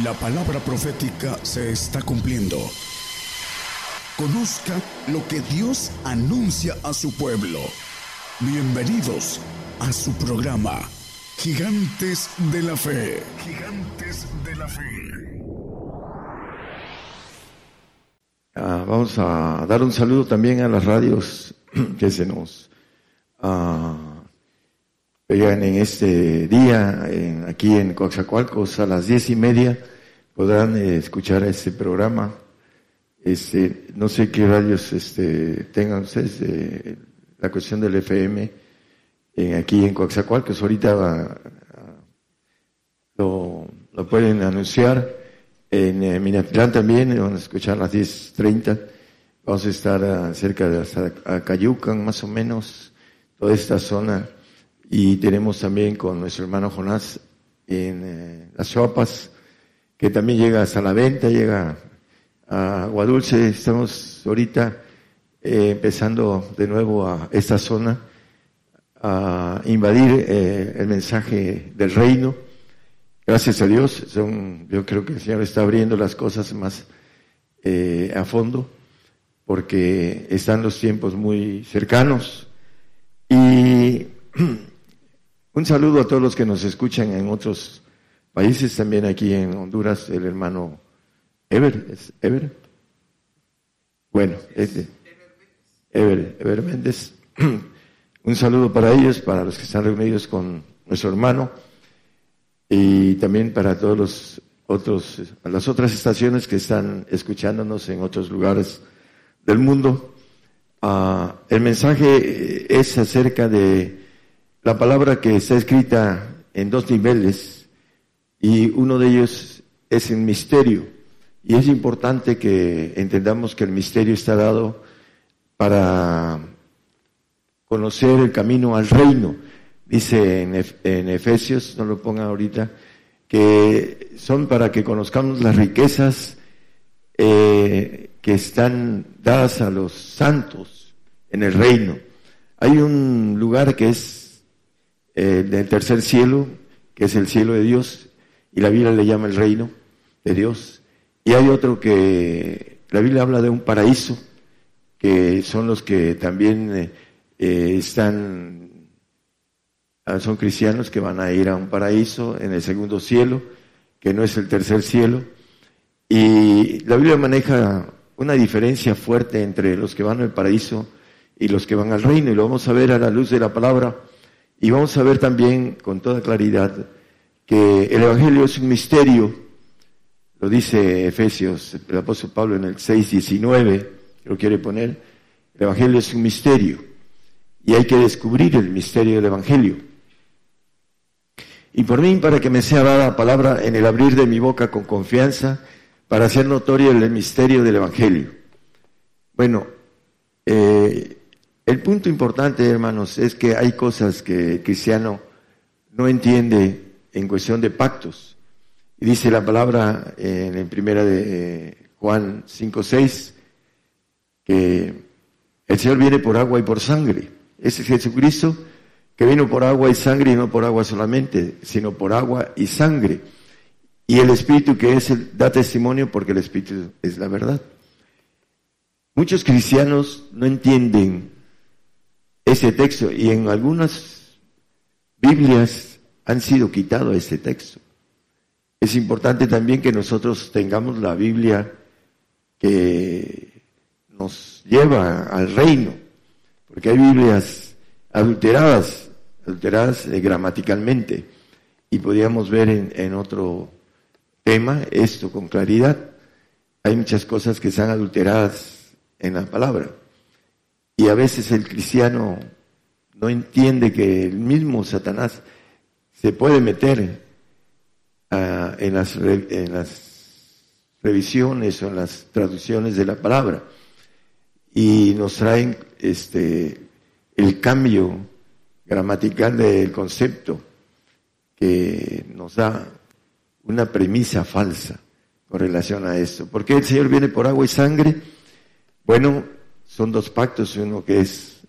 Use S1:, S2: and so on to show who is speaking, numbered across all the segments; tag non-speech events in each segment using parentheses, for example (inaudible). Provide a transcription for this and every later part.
S1: La palabra profética se está cumpliendo. Conozca lo que Dios anuncia a su pueblo. Bienvenidos a su programa, Gigantes de la Fe. Gigantes de la Fe.
S2: Ah, vamos a dar un saludo también a las radios (clears throat) que se nos uh, pegan en este día, aquí en Coaxacualcos, a las diez y media, podrán eh, escuchar este programa. Este, no sé qué radios este, tengan ustedes, la cuestión del FM, aquí en Coaxacualcos, ahorita lo, pueden anunciar. En eh, Minatlán también, van a escuchar a las 10.30. Vamos a estar cerca de Cayucan, más o menos, toda esta zona y tenemos también con nuestro hermano Jonás en eh, las Choapas, que también llega hasta la venta, llega a Guadulce. Estamos ahorita eh, empezando de nuevo a esta zona a invadir eh, el mensaje del reino. Gracias a Dios, son, yo creo que el Señor está abriendo las cosas más a fondo, porque están los tiempos muy cercanos. Y (clears throat) Un saludo a todos los que nos escuchan en otros países, también aquí en Honduras, el hermano Ever, ¿es Ever? Bueno, este, Ever, Ever Méndez. (clears throat) Un saludo para ellos, para los que están reunidos con nuestro hermano y también para todos los otros, las otras estaciones que están escuchándonos en otros lugares del mundo. Ah, el mensaje es acerca de la palabra que está escrita en dos niveles y uno de ellos es el misterio. Y es importante que entendamos que el misterio está dado para conocer el camino al reino. Dice en, Efesios, no lo pongan ahorita, que son para que conozcamos las riquezas eh, que están dadas a los santos en el reino. Hay un lugar que es eh, del tercer cielo, que es el cielo de Dios, y la Biblia le llama el reino de Dios. Y hay otro que la Biblia habla de un paraíso, que son los que también eh, eh, están, ah, son cristianos que van a ir a un paraíso en el segundo cielo, que no es el tercer cielo. Y la Biblia maneja una diferencia fuerte entre los que van al paraíso y los que van al reino, y lo vamos a ver a la luz de la palabra y vamos a ver también con toda claridad el Evangelio es un misterio, lo dice Efesios, el apóstol Pablo en el 6.19, lo quiere poner, el Evangelio es un misterio y hay que descubrir el misterio del Evangelio. Y por mí, para que me sea dada palabra en el abrir de mi boca con confianza, para hacer notorio el misterio del Evangelio. Bueno, eh, el punto importante, hermanos, es que hay cosas que el cristiano no entiende en cuestión de pactos. Y dice la palabra en, en primera de eh, Juan 5.6 que el Señor viene por agua y por sangre. Ese es Jesucristo que vino por agua y sangre y no por agua solamente, sino por agua y sangre. Y el Espíritu que es el, da testimonio porque el Espíritu es la verdad. Muchos cristianos no entienden ese texto y en algunas Biblias han sido quitado ese texto. Es importante también que nosotros tengamos la Biblia que nos lleva al reino, porque hay Biblias adulteradas, adulteradas eh, gramaticalmente, y podríamos ver en, en otro tema esto con claridad. Hay muchas cosas que están adulteradas en la palabra. Y a veces el cristiano no entiende que el mismo Satanás se puede meter ah, en, las, en las revisiones o en las traducciones de la palabra y nos traen este, el cambio gramatical del concepto que nos da una premisa falsa con relación a esto. ¿Por qué el Señor viene por agua y sangre? Bueno, son dos pactos, uno que es,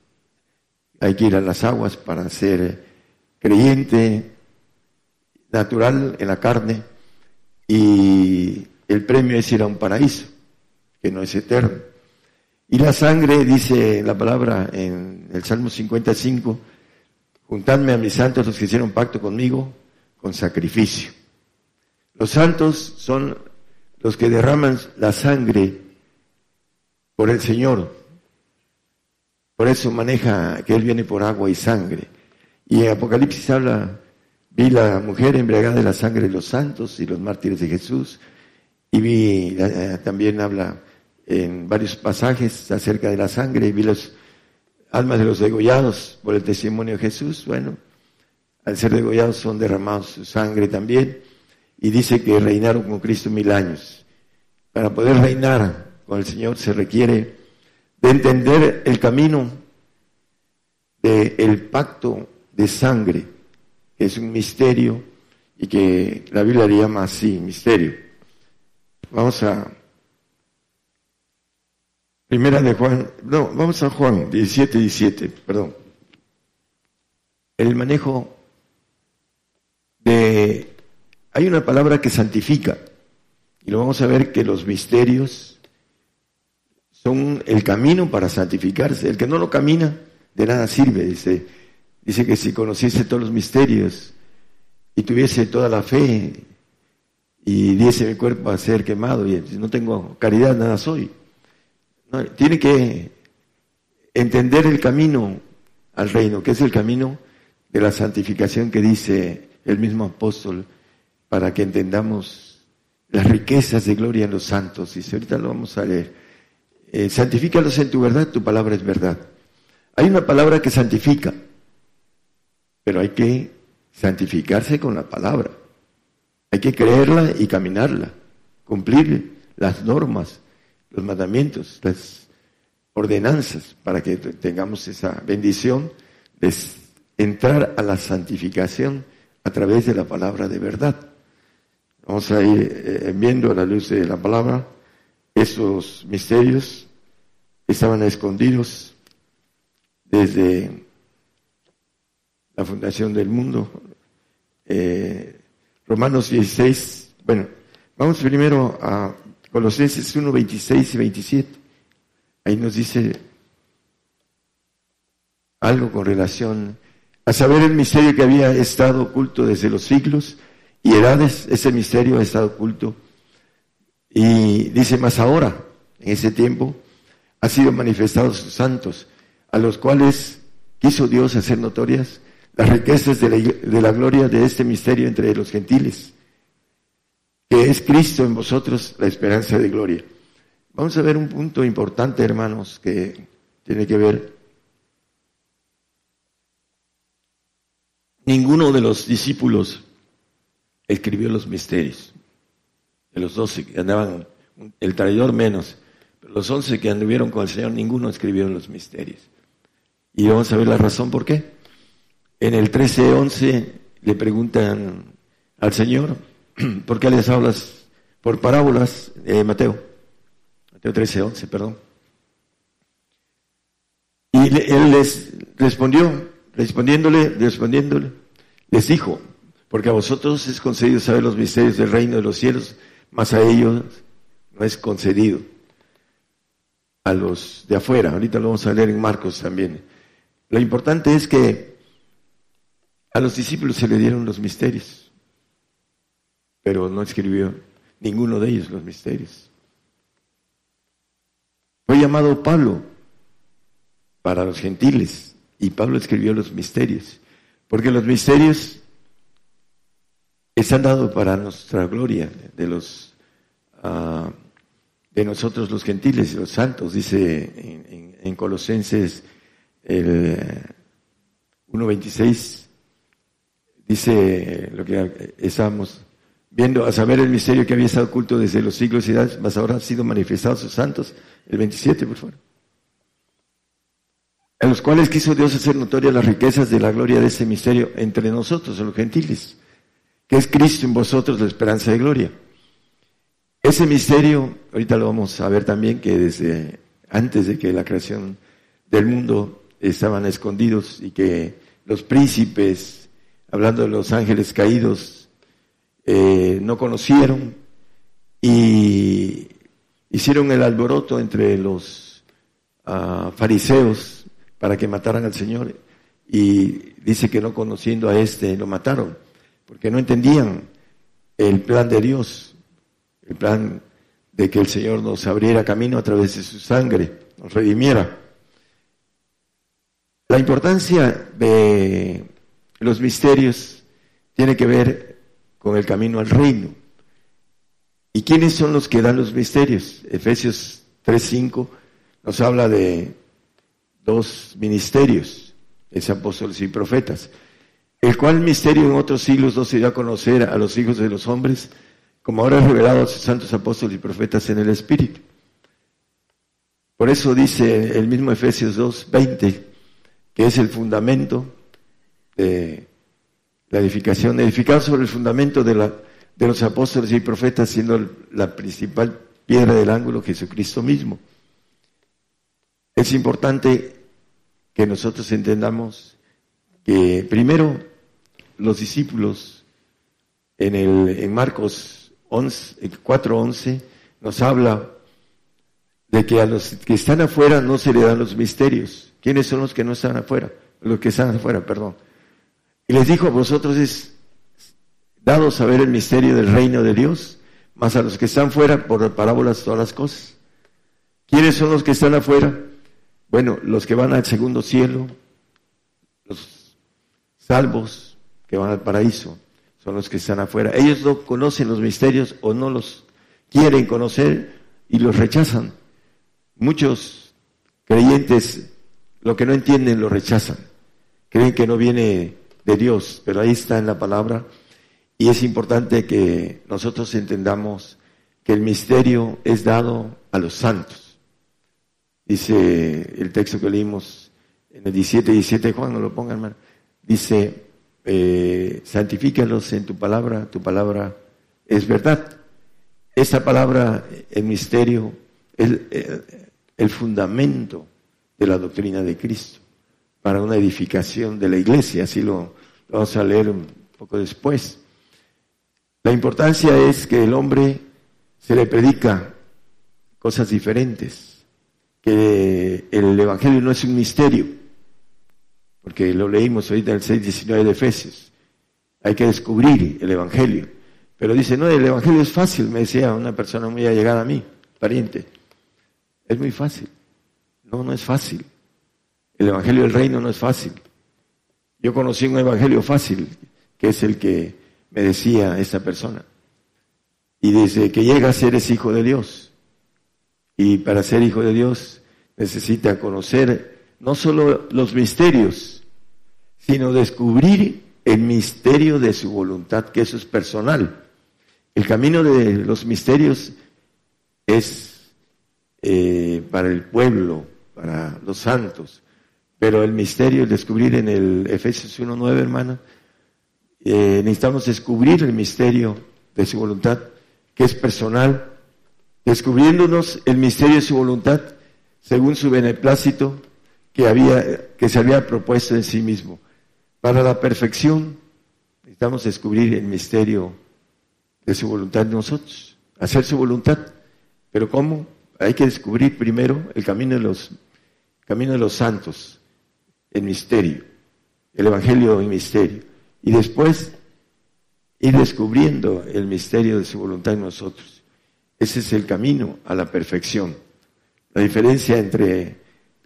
S2: hay que ir a las aguas para ser creyente natural en la carne, y el premio es ir a un paraíso, que no es eterno. Y la sangre, dice la palabra en el Salmo 55, juntadme a mis santos los que hicieron pacto conmigo con sacrificio. Los santos son los que derraman la sangre por el Señor. Por eso maneja que Él viene por agua y sangre. Y en Apocalipsis habla, vi la mujer embriagada de la sangre de los santos y los mártires de Jesús. Y vi, eh, también habla en varios pasajes acerca de la sangre y vi las almas de los degollados por el testimonio de Jesús. Bueno, al ser degollados son derramados su sangre también. Y dice que reinaron con Cristo mil años. Para poder reinar con el Señor se requiere de entender el camino del pacto de sangre, es un misterio y que la Biblia le llama así, misterio. Vamos a Primera de Juan, no, vamos a Juan 17, 17, perdón. El manejo de, hay una palabra que santifica, y lo vamos a ver que los misterios son el camino para santificarse. El que no lo camina, de nada sirve, dice. Dice que si conociese todos los misterios y tuviese toda la fe y diese mi cuerpo a ser quemado y no tengo caridad, nada soy tiene que entender el camino al reino, que es el camino de la santificación que dice el mismo apóstol, para que entendamos las riquezas de gloria en los santos. Y ahorita lo vamos a leer. Eh, santifícalos en tu verdad, tu palabra es verdad. Hay una palabra que santifica, pero hay que santificarse con la palabra. Hay que creerla y caminarla, cumplir las normas los mandamientos, las ordenanzas, para que tengamos esa bendición de entrar a la santificación a través de la palabra de verdad. Vamos a ir eh, viendo a la luz de la palabra esos misterios que estaban escondidos desde la fundación del mundo. Eh, Romanos 16, bueno, vamos primero a Colosenses 1, 26 y 27. Ahí nos dice algo con relación a saber el misterio que había estado oculto desde los siglos y edades, ese misterio ha estado oculto. Y dice más ahora, en ese tiempo, ha sido manifestado sus santos, a los cuales quiso Dios hacer notorias las riquezas de la, de la gloria de este misterio entre los gentiles que es Cristo en vosotros la esperanza de gloria. Vamos a ver un punto importante, hermanos, que tiene que ver. Ninguno de los discípulos escribió los misterios. De los doce que andaban, el traidor menos, pero los once que anduvieron con el Señor, ninguno escribió los misterios. Y vamos a ver la razón por qué. En el 13-11 le preguntan al Señor, (clears throat) ¿Por qué les hablas por parábolas, eh, Mateo? Mateo 13, 11, perdón. Y él les respondió, respondiéndole, respondiéndole, les dijo, porque a vosotros es concedido saber los misterios del reino de los cielos, mas a ellos no es concedido. A los de afuera, ahorita lo vamos a leer en Marcos también. Lo importante es que a los discípulos se le dieron los misterios pero no escribió ninguno de ellos los misterios. Fue llamado Pablo para los gentiles y Pablo escribió los misterios, porque los misterios están dados para nuestra gloria de los ah, de nosotros los gentiles y los santos, dice en, en Colosenses el 1.26, dice lo que estábamos viendo a saber el misterio que había estado oculto desde los siglos y edades, mas ahora han sido manifestados sus santos. El 27, por favor. A los cuales quiso Dios hacer notorias las riquezas de la gloria de ese misterio entre nosotros, los gentiles, que es Cristo en vosotros la esperanza de gloria. Ese misterio, ahorita lo vamos a ver también, que desde antes de que la creación del mundo estaban escondidos y que los príncipes, hablando de los ángeles caídos, eh, no conocieron y hicieron el alboroto entre los ah, fariseos para que mataran al Señor y dice que no conociendo a este lo mataron porque no entendían el plan de Dios, el plan de que el Señor nos abriera camino a través de su sangre, nos redimiera. La importancia de los misterios tiene que ver con el camino al reino. ¿Y quiénes son los que dan los misterios? Efesios 3.5 nos habla de dos ministerios, es apóstoles y profetas, el cual misterio en otros siglos no se dio a conocer a los hijos de los hombres, como ahora revelado a sus santos apóstoles y profetas en el Espíritu. Por eso dice el mismo Efesios 2.20, que es el fundamento de la edificación, edificado sobre el fundamento de, la, de los apóstoles y profetas, siendo la principal piedra del ángulo Jesucristo mismo. Es importante que nosotros entendamos que primero los discípulos en, el, en Marcos 4.11 nos habla de que a los que están afuera no se le dan los misterios. ¿Quiénes son los que no están afuera? Los que están afuera, perdón. Y les dijo, a vosotros es dado saber el misterio del reino de Dios, más a los que están fuera por parábolas todas las cosas. ¿Quiénes son los que están afuera? Bueno, los que van al segundo cielo, los salvos que van al paraíso, son los que están afuera. Ellos no conocen los misterios o no los quieren conocer y los rechazan. Muchos creyentes lo que no entienden lo rechazan. Creen que no viene de Dios, pero ahí está en la palabra y es importante que nosotros entendamos que el misterio es dado a los santos. Dice el texto que leímos en el 17, 17 Juan, no lo pongan hermano. Dice, eh, santifícalos en tu palabra, tu palabra es verdad. Esta palabra, el misterio, es el fundamento de la doctrina de Cristo para una edificación de la iglesia, así lo, vamos a leer un poco después. La importancia es que el hombre se le predica cosas diferentes, que el Evangelio no es un misterio, porque lo leímos ahorita en el 6.19 de Efesios, hay que descubrir el Evangelio. Pero dice, no, el Evangelio es fácil, me decía una persona muy allegada a mí, pariente, es muy fácil. No, no es fácil. El Evangelio del Reino no es fácil. Yo conocí un Evangelio fácil, que es el que me decía esa persona. Y desde que llegas eres hijo de Dios. Y para ser hijo de Dios necesita conocer no solo los misterios, sino descubrir el misterio de su voluntad, que eso es personal. El camino de los misterios es eh, para el pueblo, para los santos, pero el misterio, el descubrir en el Efesios 1.9, hermano, eh, necesitamos descubrir el misterio de su voluntad, que es personal, descubriéndonos el misterio de su voluntad según su beneplácito que, había, que se había propuesto en sí mismo. Para la perfección necesitamos descubrir el misterio de su voluntad en nosotros, hacer su voluntad. Pero ¿cómo? Hay que descubrir primero el camino de los, camino de los santos, en misterio, el Evangelio en misterio, y después ir descubriendo el misterio de su voluntad en nosotros. Ese es el camino a la perfección. La diferencia entre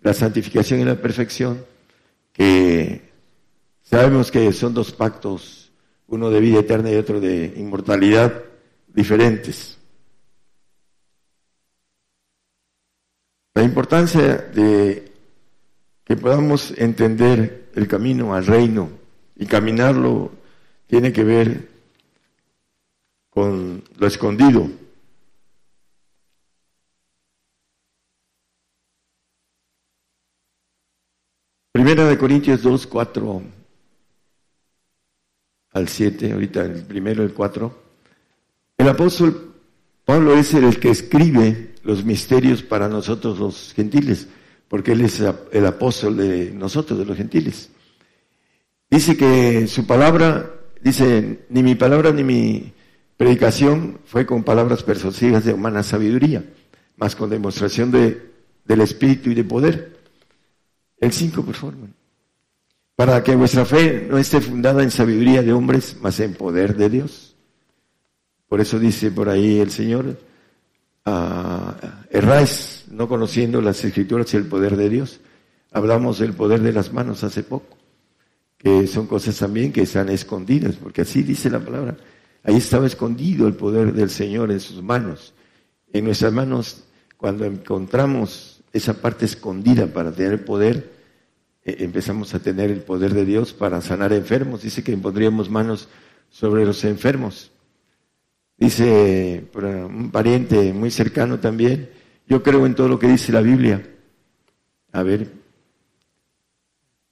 S2: la santificación y la perfección, que sabemos que son dos pactos, uno de vida eterna y otro de inmortalidad, diferentes. La importancia de que podamos entender el camino al reino y caminarlo tiene que ver con lo escondido. Primera de Corintios 2, 4 al 7, ahorita el primero, el 4. El apóstol Pablo es el que escribe los misterios para nosotros los gentiles porque Él es el apóstol de nosotros, de los gentiles. Dice que su palabra, dice, ni mi palabra ni mi Predicación fue con palabras persuasivas de humana sabiduría, más con demostración de, del espíritu y de poder. El 5, por favor. Para que vuestra fe no esté fundada en sabiduría de hombres, más en poder de Dios. Por eso dice por ahí el Señor, uh, erráis no conociendo las escrituras y el poder de Dios. Hablamos del poder de las manos hace poco, que son cosas también que están escondidas, porque así dice la palabra. Ahí estaba escondido el poder del Señor en sus manos. En nuestras manos, cuando encontramos esa parte escondida para tener poder, eh, empezamos a tener el poder de Dios para sanar enfermos. Dice que pondríamos manos sobre los enfermos. Dice un pariente muy cercano también, yo creo en todo lo que dice la Biblia. A ver,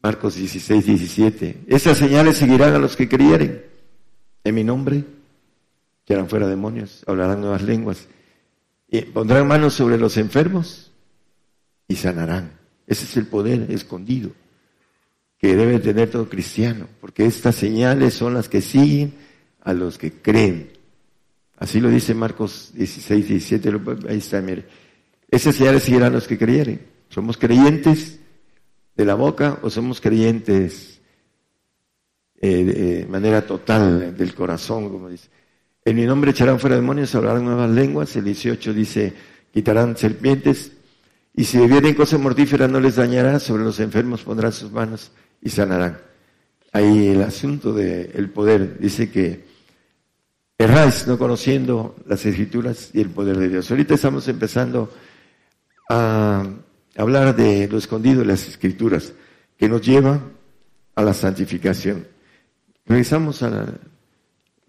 S2: Marcos 16, 17. Esas señales seguirán a los que creyeren en mi nombre, que harán fuera demonios, hablarán nuevas lenguas, y pondrán manos sobre los enfermos y sanarán. Ese es el poder escondido que debe tener todo cristiano, porque estas señales son las que siguen a los que creen. Así lo dice Marcos 16, 17, ahí está, mire. Esas señales seguirán a los que creyeren. ¿Somos creyentes de la boca o somos creyentes eh, de manera total del corazón, como dice? En mi nombre echarán fuera demonios, hablarán nuevas lenguas. El 18 dice, quitarán serpientes. Y si bebieren cosas mortíferas no les dañará, sobre los enfermos pondrán sus manos y sanarán. Ahí el asunto del poder dice que erráis no conociendo las escrituras y el poder de Dios. Ahorita estamos empezando a hablar de lo escondido de las escrituras, que nos lleva a la santificación. Regresamos a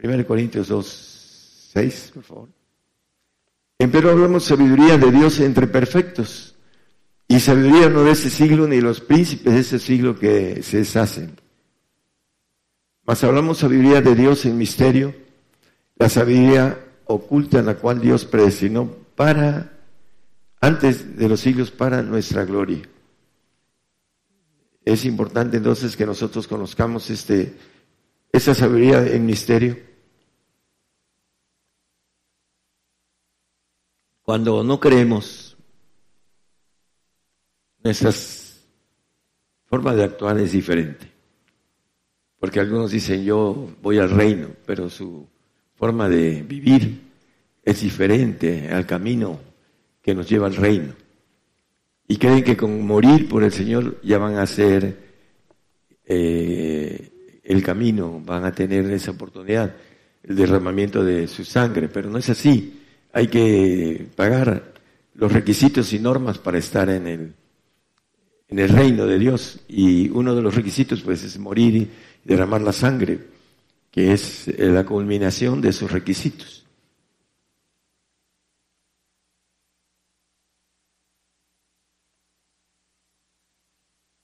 S2: 1 Corintios 2, 6, por favor. Pero hablamos sabiduría de Dios entre perfectos. Y sabiduría no de ese siglo ni los príncipes de ese siglo que se deshacen. Mas hablamos sabiduría de Dios en misterio, la sabiduría oculta en la cual Dios predestinó para, antes de los siglos, para nuestra gloria. Es importante entonces que nosotros conozcamos este, esa sabiduría en misterio. Cuando no creemos nuestra forma de actuar es diferente. Porque algunos dicen yo voy al reino, pero su forma de vivir es diferente al camino que nos lleva al reino. Y creen que con morir por el Señor ya van a hacer eh, el camino, van a tener esa oportunidad, el derramamiento de su sangre, pero no es así. Hay que pagar los requisitos y normas para estar en el en el reino de Dios. Y uno de los requisitos pues es morir y derramar la sangre, que es la culminación de esos requisitos.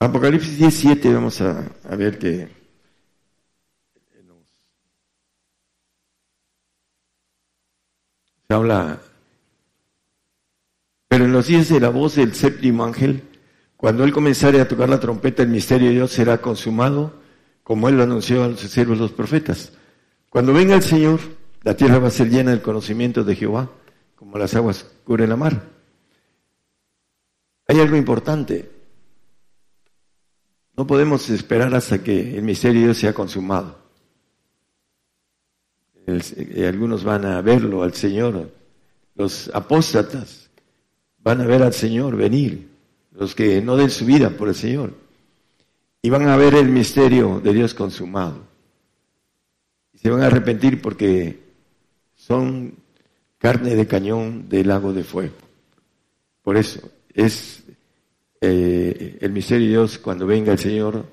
S2: Apocalipsis 17, vamos a, ver que se habla, pero en los días de la voz del séptimo ángel, cuando Él comenzare a tocar la trompeta, el misterio de Dios será consumado, como Él lo anunció a sus siervos los profetas. Cuando venga el Señor, la tierra va a ser llena del conocimiento de Jehová, como las aguas cubren la mar. Hay algo importante. No podemos esperar hasta que el misterio de Dios sea consumado. Eh, algunos van a verlo al Señor, los apóstatas van a ver al Señor venir los que no den su vida por el Señor. Y van a ver el misterio de Dios consumado. Y se van a arrepentir porque son carne de cañón del lago de fuego. Por eso es eh, el misterio de Dios cuando venga el Señor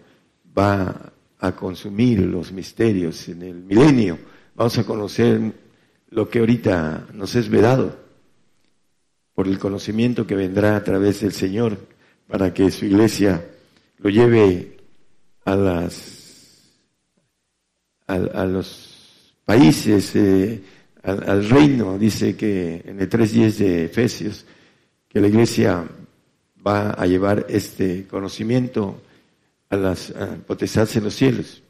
S2: va a consumir los misterios en el milenio. Vamos a conocer lo que ahorita nos es vedado por el conocimiento que vendrá a través del Señor para que su iglesia lo lleve a las a, los países, eh, al, reino, dice que en el 3.10 de Efesios, que la iglesia va a llevar este conocimiento a las potestades en los cielos,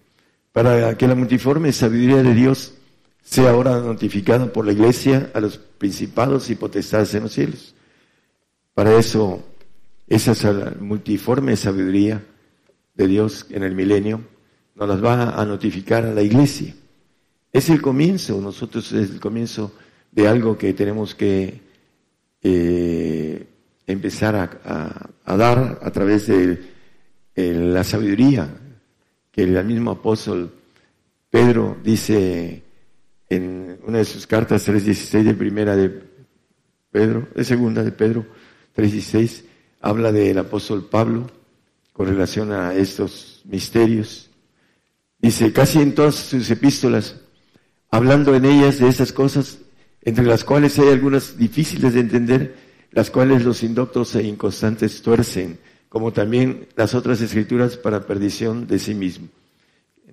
S2: para que la multiforme sabiduría de Dios sea ahora notificado por la iglesia a los principados y potestades en los cielos. Para eso, esa multiforme sabiduría de Dios en el milenio nos las va a notificar a la iglesia. Es el comienzo, nosotros es el comienzo de algo que tenemos que eh, empezar a, dar a través de la sabiduría que el mismo apóstol Pedro dice en una de sus cartas 3.16 de primera de Pedro, de segunda de Pedro 3.16, habla del apóstol Pablo con relación a estos misterios. Dice, casi en todas sus epístolas, hablando en ellas de esas cosas, entre las cuales hay algunas difíciles de entender, las cuales los indoctos e inconstantes tuercen, como también las otras escrituras para perdición de sí mismo.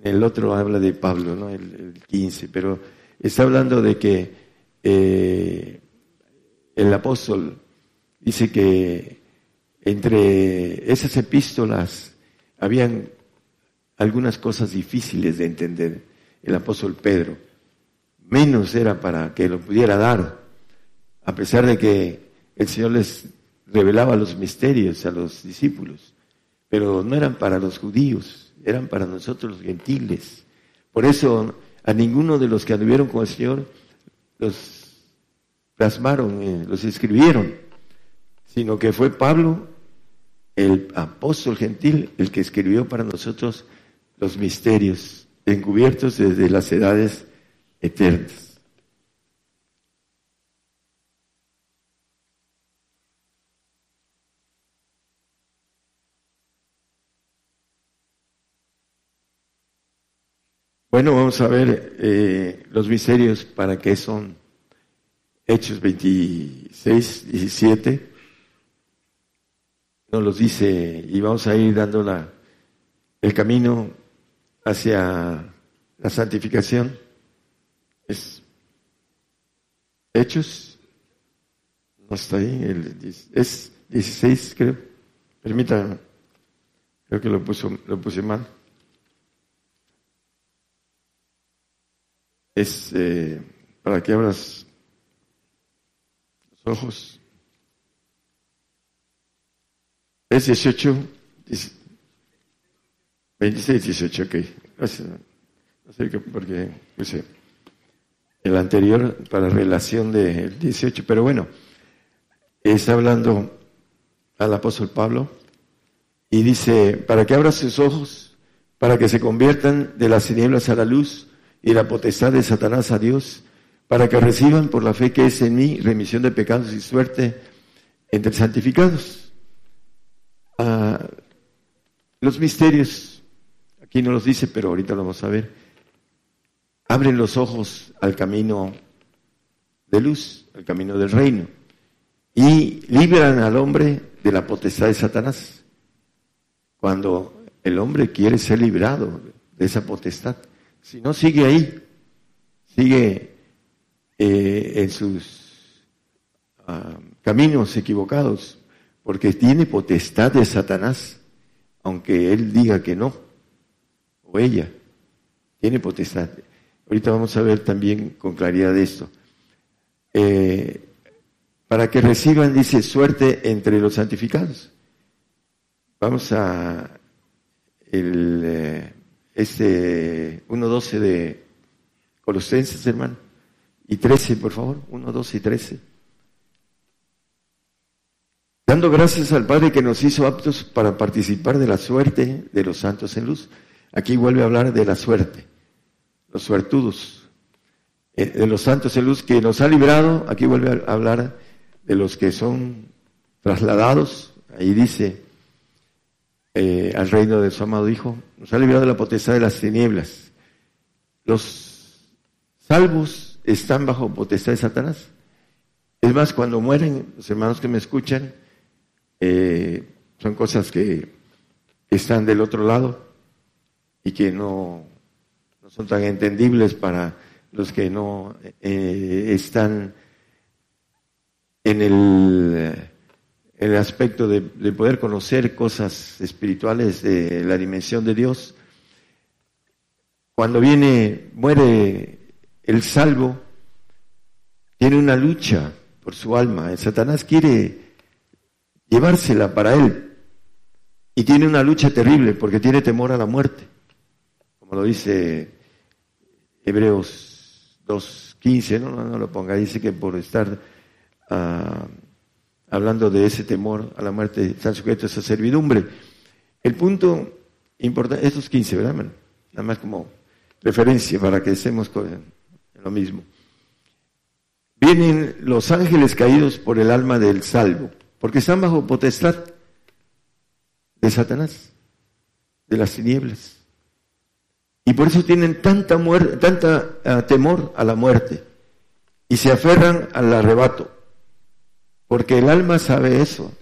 S2: En el otro habla de Pablo, ¿no? el, 15, pero está hablando de que eh, el apóstol dice que entre esas epístolas habían algunas cosas difíciles de entender. El apóstol Pedro, menos era para que lo pudiera dar, a pesar de que el Señor les revelaba los misterios a los discípulos, pero no eran para los judíos, eran para nosotros los gentiles. Por eso a ninguno de los que anduvieron con el Señor los plasmaron, eh, los escribieron, sino que fue Pablo, el apóstol gentil, el que escribió para nosotros los misterios encubiertos desde las edades eternas. Bueno, vamos a ver eh, los misterios para qué son Hechos 26, 17. Nos los dice y vamos a ir dando la, el camino hacia la santificación. Es Hechos, no está ahí, el, es 16 creo. Permítanme, creo que lo, puso, lo puse mal. Es eh, para que abras los ojos. Es 18, 26, 18, ok. No sé porque puse el anterior para relación del 18, pero bueno, está hablando al apóstol Pablo y dice, para que abra sus ojos, para que se conviertan de las tinieblas a la luz y la potestad de Satanás a Dios, para que reciban por la fe que es en mí remisión de pecados y suerte entre santificados. Ah, los misterios, aquí no los dice, pero ahorita lo vamos a ver, abren los ojos al camino de luz, al camino del reino, y liberan al hombre de la potestad de Satanás. Cuando el hombre quiere ser librado de esa potestad. Si no, sigue ahí, sigue eh, en sus ah, caminos equivocados, porque tiene potestad de Satanás, aunque él diga que no, o ella, tiene potestad. Ahorita vamos a ver también con claridad esto. Eh, para que reciban, dice, suerte entre los santificados. Vamos a el, eh, este 1.12 de Colosenses, hermano. Y 13, por favor. 1, 12 y 13. Dando gracias al Padre que nos hizo aptos para participar de la suerte de los santos en luz. Aquí vuelve a hablar de la suerte, los suertudos, eh, de los santos en luz que nos ha librado. Aquí vuelve a hablar de los que son trasladados. Ahí dice, eh, al reino de su amado Hijo, nos ha librado de la potestad de las tinieblas. Los salvos están bajo potestad de Satanás. Es más, cuando mueren, los hermanos que me escuchan, eh, son cosas que están del otro lado y que no, son tan entendibles para los que no eh, están en el el aspecto de, poder conocer cosas espirituales de la dimensión de Dios. Cuando viene, muere el salvo tiene una lucha por su alma. Satanás quiere llevársela para él. Y tiene una lucha terrible porque tiene temor a la muerte. Como lo dice Hebreos 2.15, no, no, lo ponga, dice que por estar ah, hablando de ese temor a la muerte están sujetos a servidumbre. El punto importante, estos 15, ¿verdad? Nada más como referencia para que estemos lo mismo. Vienen los ángeles caídos por el alma del salvo, porque están bajo potestad de Satanás, de las tinieblas. Y por eso tienen tanta, muerte, tanta ah, temor a la muerte y se aferran al arrebato, porque el alma sabe eso,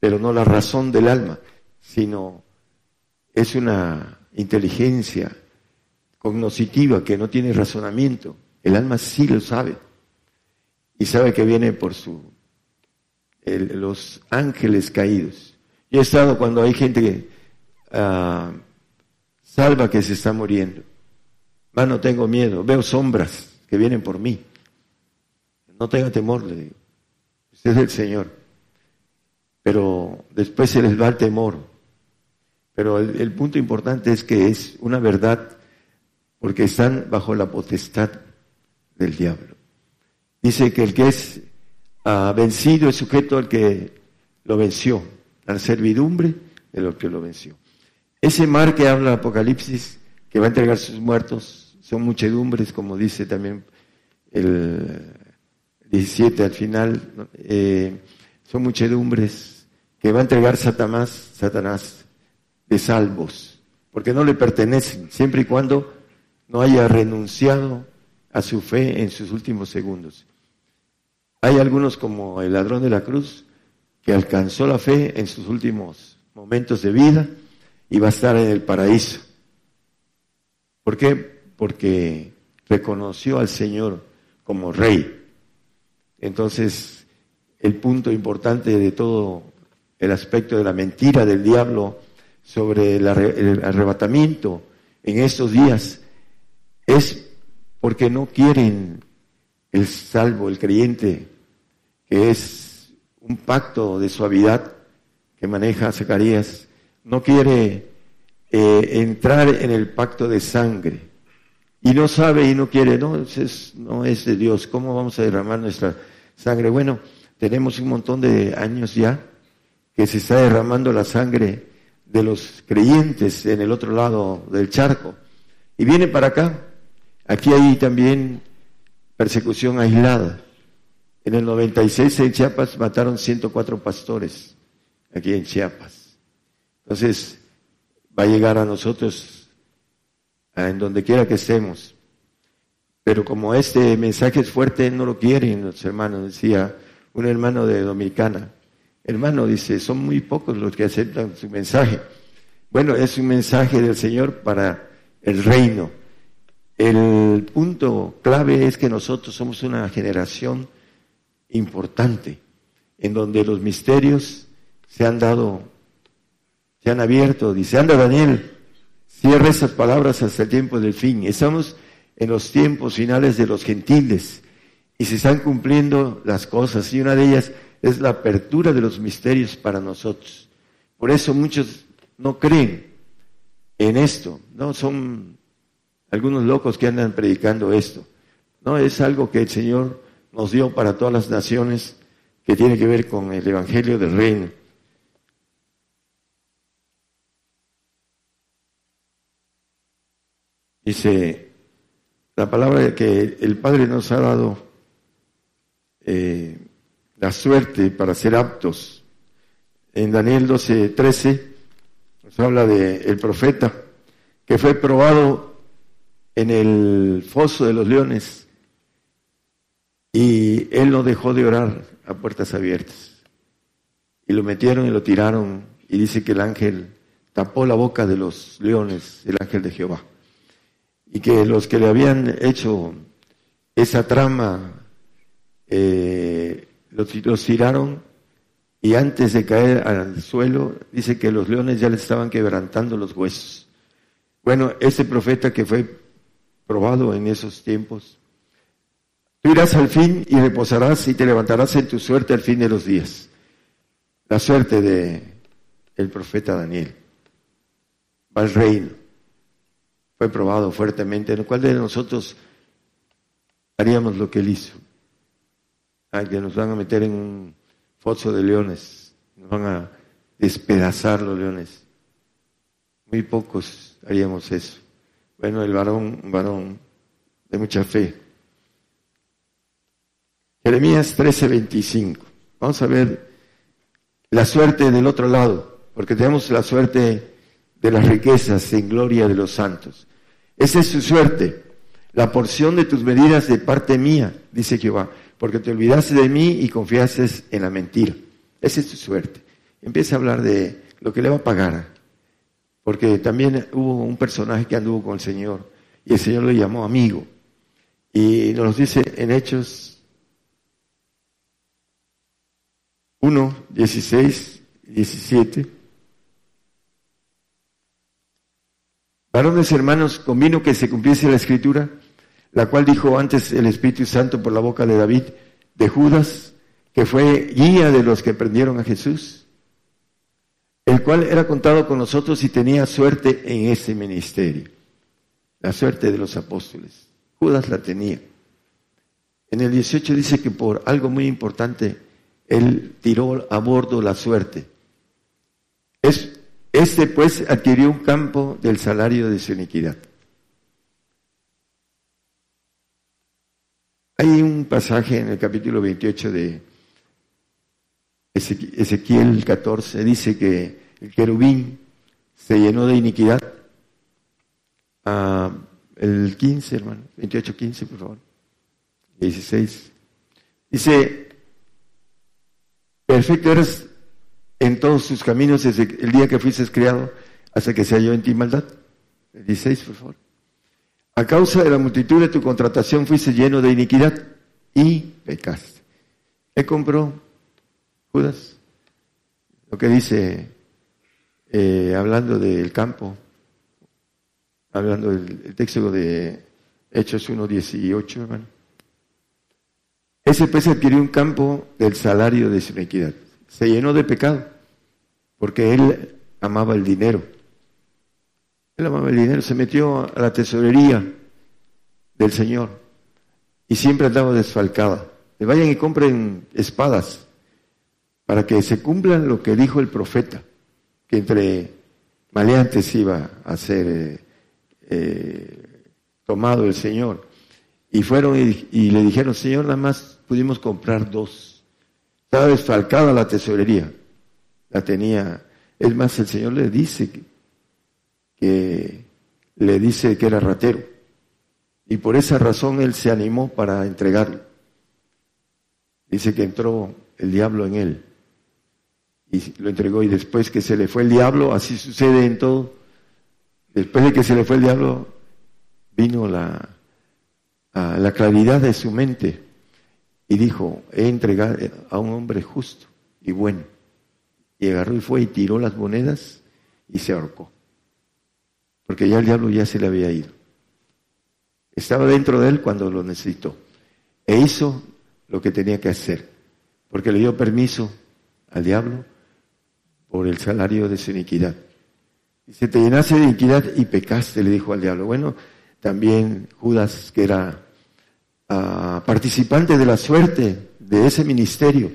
S2: pero no la razón del alma, sino es una inteligencia cognoscitiva que no tiene razonamiento. El alma sí lo sabe y sabe que viene por su los ángeles caídos. Yo he estado cuando hay gente que ah, salva que se está muriendo. Más no tengo miedo, veo sombras que vienen por mí. No tenga temor, le digo. Es el Señor. Pero después se les va el temor pero el, punto importante es que es una verdad porque están bajo la potestad del diablo. Dice que el que es ah, vencido es sujeto al que lo venció, la servidumbre de lo que lo venció. Ese mar que habla Apocalipsis, que va a entregar sus muertos, son muchedumbres, como dice también el 17 al final, eh, son muchedumbres que va a entregar Satanás, Satanás de salvos, porque no le pertenecen, siempre y cuando no haya renunciado a su fe en sus últimos segundos. Hay algunos como el ladrón de la cruz que alcanzó la fe en sus últimos momentos de vida y va a estar en el paraíso. ¿Por qué? Porque reconoció al Señor como rey. Entonces, el punto importante de todo el aspecto de la mentira del diablo sobre el, arrebatamiento en estos días es porque no quieren el salvo, el creyente, que es un pacto de suavidad que maneja Zacarías, no quiere eh, entrar en el pacto de sangre y no sabe y no quiere, no es, no es de Dios, ¿cómo vamos a derramar nuestra sangre? Bueno, tenemos un montón de años ya que se está derramando la sangre de los creyentes en el otro lado del charco. Y viene para acá. Aquí hay también persecución aislada. En el 96 en Chiapas mataron 104 pastores, aquí en Chiapas. Entonces, va a llegar a nosotros, en donde quiera que estemos. Pero como este mensaje es fuerte, no lo quieren los hermanos, decía un hermano de Dominicana. Hermano, dice, son muy pocos los que aceptan su mensaje. Bueno, es un mensaje del Señor para el reino. El punto clave es que nosotros somos una generación importante, en donde los misterios se han dado, se han abierto. Dice, anda Daniel, cierra esas palabras hasta el tiempo del fin. Estamos en los tiempos finales de los gentiles y se están cumpliendo las cosas y una de ellas es la apertura de los misterios para nosotros. Por eso muchos no creen en esto, no son algunos locos que andan predicando esto. No, es algo que el Señor nos dio para todas las naciones que tiene que ver con el Evangelio del Reino. Dice la palabra que el Padre nos ha dado eh, la suerte para ser aptos. En Daniel 12, 13 nos habla de el profeta que fue probado en el foso de los leones y él no dejó de orar a puertas abiertas. Y lo metieron y lo tiraron y dice que el ángel tapó la boca de los leones, el ángel de Jehová. Y que los que le habían hecho esa trama eh, los, tiraron y antes de caer al suelo, dice que los leones ya les estaban quebrantando los huesos. Bueno, ese profeta que fue probado en esos tiempos. Tú irás al fin y reposarás y te levantarás en tu suerte al fin de los días. La suerte de el profeta Daniel. Va al reino. Fue probado fuertemente. ¿En cuál de nosotros haríamos lo que él hizo? Ay, que nos van a meter en un foso de leones. Nos van a despedazar los leones. Muy pocos haríamos eso. Bueno, el varón, un varón de mucha fe. Jeremías 13:25. Vamos a ver la suerte del otro lado, porque tenemos la suerte de las riquezas en gloria de los santos. Esa es su suerte, la porción de tus medidas de parte mía, dice Jehová, porque te olvidaste de mí y confiaste en la mentira. Esa es tu suerte. Empieza a hablar de lo que le va a pagar porque también hubo un personaje que anduvo con el Señor y el Señor lo llamó amigo. Y nos dice en Hechos 1, 16, 17. Varones hermanos, convino que se cumpliese la escritura, la cual dijo antes el Espíritu Santo por la boca de David, de Judas, que fue guía de los que prendieron a Jesús el cual era contado con nosotros y tenía suerte en ese ministerio, la suerte de los apóstoles. Judas la tenía. En el 18 dice que por algo muy importante, él tiró a bordo la suerte. Es, este pues adquirió un campo del salario de su iniquidad. Hay un pasaje en el capítulo 28 de Ezequiel 14 dice que el querubín se llenó de iniquidad. Ah, el 15, hermano, 28, 15, por favor. 16. Dice, perfecto eres en todos tus caminos desde el día que fuiste criado hasta que se halló en ti maldad. 16, por favor. A causa de la multitud de tu contratación fuiste lleno de iniquidad y pecaste. ¿Qué compró Judas? Lo que dice, eh, hablando del campo, hablando del texto de Hechos 1.18, hermano. Ese pues adquirió un campo del salario de su iniquidad. Se llenó de pecado, porque él amaba el dinero. Él amaba el dinero, se metió a la tesorería del Señor y siempre andaba desfalcada. Vayan y compren espadas para que se cumplan lo que dijo el profeta, que entre maleantes iba a ser eh, eh, tomado el Señor. Y fueron y, le dijeron, Señor, nada más pudimos comprar dos. Estaba desfalcada la tesorería. La tenía. Es más, el Señor le dice que, le dice que era ratero. Y por esa razón él se animó para entregarlo. Dice que entró el diablo en él y lo entregó y después que se le fue el diablo, así sucede en todo, después de que se le fue el diablo, vino la, la claridad de su mente y dijo, he entregado a un hombre justo y bueno. Y agarró y fue y tiró las monedas y se ahorcó. Porque ya el diablo ya se le había ido. Estaba dentro de él cuando lo necesitó. E hizo lo que tenía que hacer. Porque le dio permiso al diablo por el salario de su iniquidad. Y se te llenaste de iniquidad y pecaste, le dijo al diablo. Bueno, también Judas, que era ah, participante de la suerte de ese ministerio,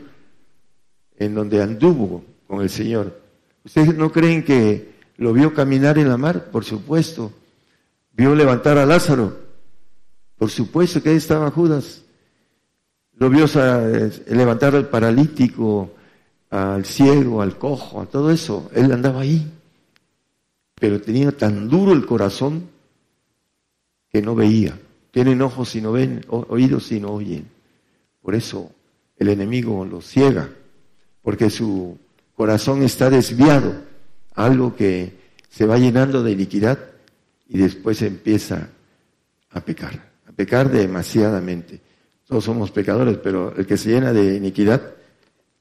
S2: en donde anduvo con el Señor. ¿Ustedes no creen que lo vio caminar en la mar? Por supuesto. Vio levantar a Lázaro. Por supuesto que ahí estaba Judas. Lo vio levantar al paralítico, al ciego, al cojo, a todo eso. Él andaba ahí. Pero tenía tan duro el corazón que no veía. Tienen ojos y no ven, oídos y no oyen. Por eso el enemigo lo ciega, porque su corazón está desviado, algo que se va llenando de iniquidad y después empieza a pecar, a pecar demasiadamente. Todos somos pecadores, pero el que se llena de iniquidad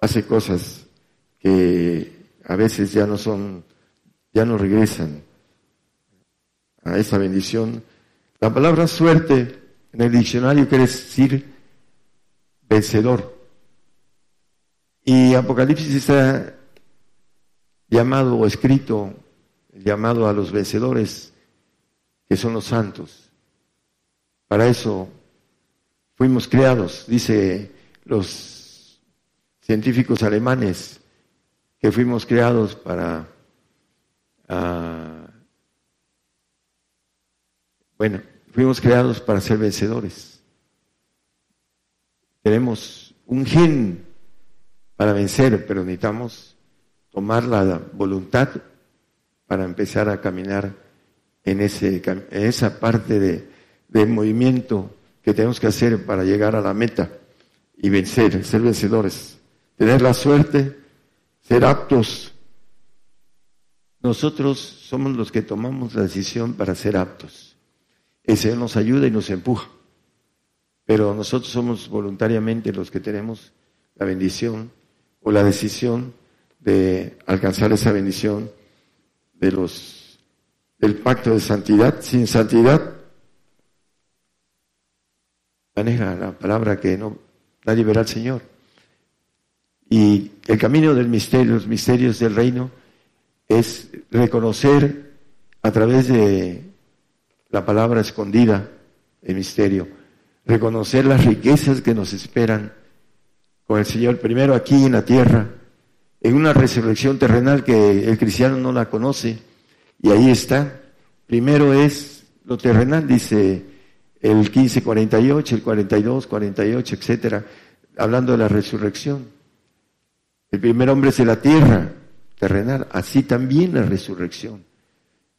S2: hace cosas que a veces ya no son, ya no regresan a esa bendición La palabra suerte en el diccionario quiere decir vencedor. Y Apocalipsis está llamado o escrito, llamado a los vencedores, que son los santos. Para eso fuimos creados, dice los científicos alemanes, que fuimos creados para, ah, bueno, fuimos creados para ser vencedores. Tenemos un gen para vencer, pero necesitamos tomar la voluntad para empezar a caminar en, ese, en esa parte de, de movimiento que tenemos que hacer para llegar a la meta y vencer, ser vencedores, tener la suerte, ser aptos. Nosotros somos los que tomamos la decisión para ser aptos. El Señor nos ayuda y nos empuja, pero nosotros somos voluntariamente los que tenemos la bendición o la decisión de alcanzar esa bendición de los del pacto de santidad. Sin santidad maneja la palabra que no nadie verá al Señor. Y el camino del misterio, los misterios del reino, es reconocer a través de la palabra escondida, el misterio, reconocer las riquezas que nos esperan con el Señor, primero aquí en la tierra, en una resurrección terrenal que el cristiano no la conoce, y ahí está. Primero es lo terrenal, dice el 1548, el 42, 48, etcétera, hablando de la resurrección. El primer hombre es de la tierra terrenal, así también la resurrección.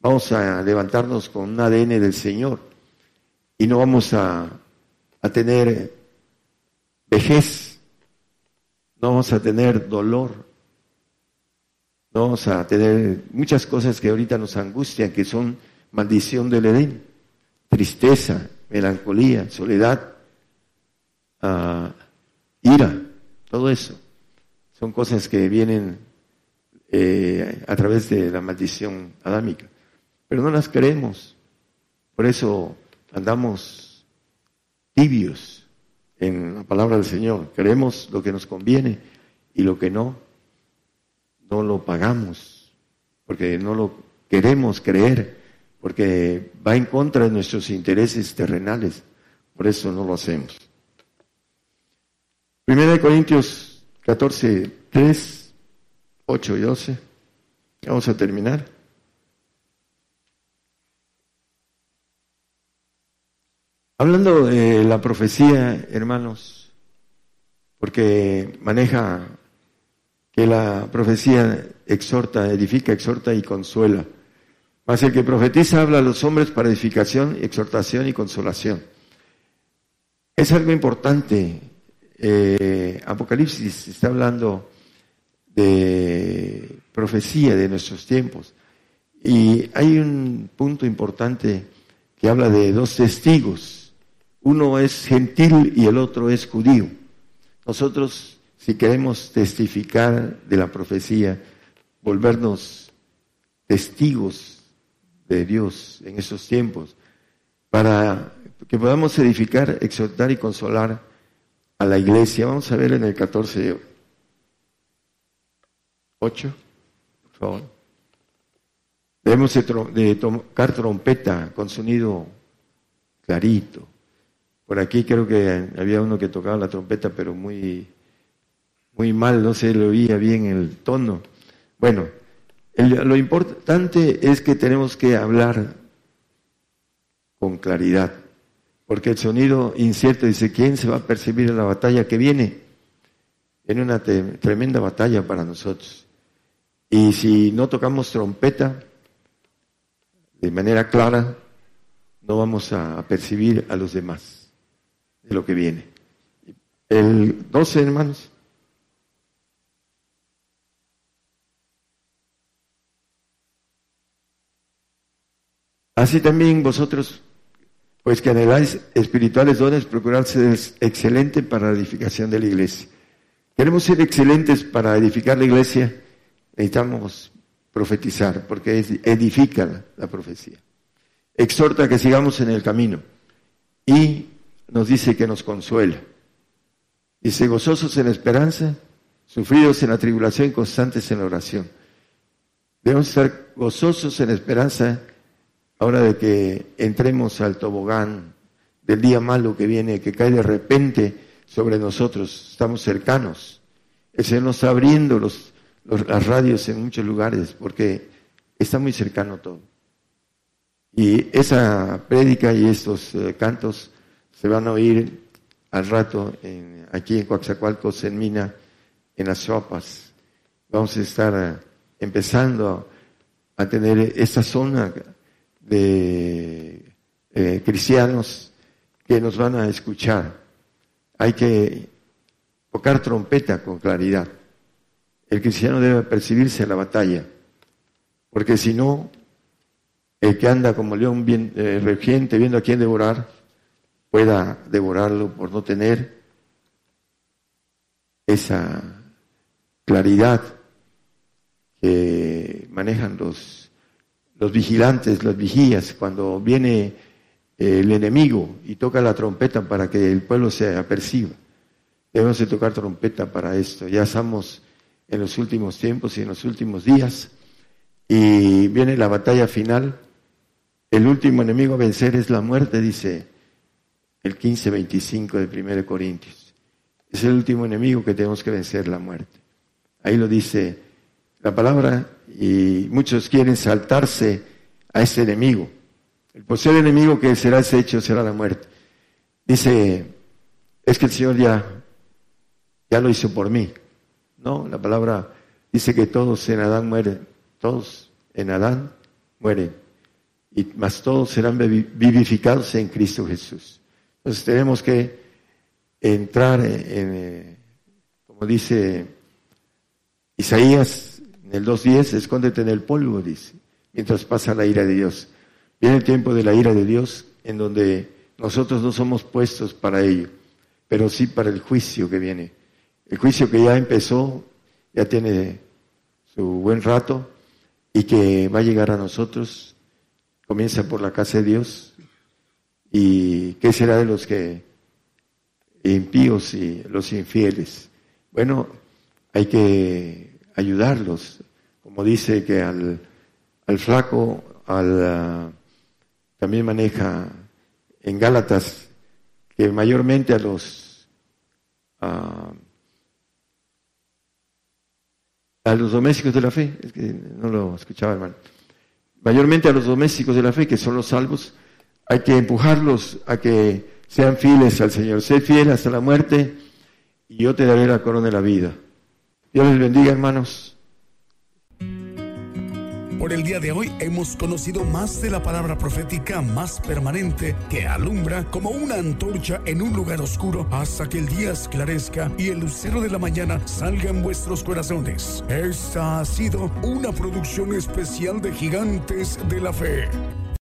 S2: Vamos a levantarnos con un ADN del Señor y no vamos a, a tener vejez, no vamos a tener dolor, no vamos a tener muchas cosas que ahorita nos angustian, que son maldición del Edén, tristeza, melancolía, soledad, ah, ira, todo eso. Son cosas que vienen eh, a través de la maldición adámica. Pero no las queremos. Por eso andamos tibios en la palabra del Señor. Queremos lo que nos conviene y lo que no, no lo pagamos. Porque no lo queremos creer porque va en contra de nuestros intereses terrenales. Por eso no lo hacemos. Primera de Corintios 14, 3, 8 y 12. Vamos a terminar. Hablando de la profecía, hermanos, porque maneja que la profecía exhorta, edifica, exhorta y consuela. Mas el que profetiza habla a los hombres para edificación, exhortación y consolación. Es algo importante. Eh, Apocalipsis está hablando de profecía de nuestros tiempos. Y hay un punto importante que habla de dos testigos. Uno es gentil y el otro es judío. Nosotros, si queremos testificar de la profecía, volvernos testigos de Dios en esos tiempos, para que podamos edificar, exhortar y consolar a la iglesia. Vamos a ver en el 14, 8, por favor. Debemos de, tocar trompeta con sonido clarito. Por aquí creo que había uno que tocaba la trompeta, pero muy, muy mal, no se le oía bien el tono. Bueno, lo importante es que tenemos que hablar con claridad, porque el sonido incierto dice, ¿quién se va a percibir en la batalla que viene? Viene una tremenda batalla para nosotros. Y si no tocamos trompeta de manera clara, no vamos a percibir a los demás de lo que viene. El 12, hermanos. Así también vosotros, pues que anheláis espirituales dones, procurad ser excelente para la edificación de la iglesia. Queremos ser excelentes para edificar la iglesia, necesitamos profetizar, porque edifica la, profecía. exhorta que sigamos en el camino y nos dice que nos consuela. Dice, gozosos en esperanza, sufridos en la tribulación y constantes en la oración. Debemos estar gozosos en la esperanza ahora de que entremos al tobogán del día malo que viene, que cae de repente sobre nosotros. Estamos cercanos. El Señor nos abriendo los, las radios en muchos lugares porque está muy cercano todo. Y esa prédica y estos eh, cantos se van a oír al rato en, aquí en Coaxacualcos, en Mina, en las sopas. Vamos a estar eh, empezando a tener esta zona de eh, cristianos que nos van a escuchar. Hay que tocar trompeta con claridad. El cristiano debe percibirse en la batalla, porque si no, el que anda como león bien, eh, viendo a quién devorar, pueda devorarlo por no tener esa claridad que manejan los, los vigilantes, las vigías, cuando viene el enemigo y toca la trompeta para que el pueblo se aperciba. Debemos de tocar trompeta para esto. Ya estamos en los últimos tiempos y en los últimos días y viene la batalla final. El último enemigo a vencer es la muerte, dice el 15-25 de 1 Corintios. Es el último enemigo que tenemos que vencer, la muerte. Ahí lo dice la palabra y muchos quieren saltarse a ese enemigo. El posible enemigo que será ese hecho será la muerte. Dice, es que el Señor ya, ya lo hizo por mí. No, la palabra dice que todos en Adán mueren, todos en Adán mueren, y más todos serán vivificados en Cristo Jesús. Entonces tenemos que entrar en, en como dice Isaías en el 2.10, escóndete en el polvo, dice, mientras pasa la ira de Dios. Viene el tiempo de la ira de Dios en donde nosotros no somos puestos para ello, pero sí para el juicio que viene. El juicio que ya empezó, ya tiene su buen rato y que va a llegar a nosotros, comienza por la casa de Dios. ¿Y qué será de los que impíos y los infieles? Bueno, hay que ayudarlos, como dice que al, al flaco, al, ah, también maneja en Gálatas, que mayormente a los ah, a los domésticos de la fe, es que no lo escuchaba hermano, mayormente a los domésticos de la fe, que son los salvos, hay que empujarlos a que sean fieles al Señor, sé fiel hasta la muerte y yo te daré la corona de la vida. Dios les bendiga, hermanos.
S1: Por el día de hoy hemos conocido más de la palabra profética más permanente que alumbra como una antorcha en un lugar oscuro hasta que el día esclarezca y el lucero de la mañana salga en vuestros corazones. Esta ha sido una producción especial de Gigantes de la Fe.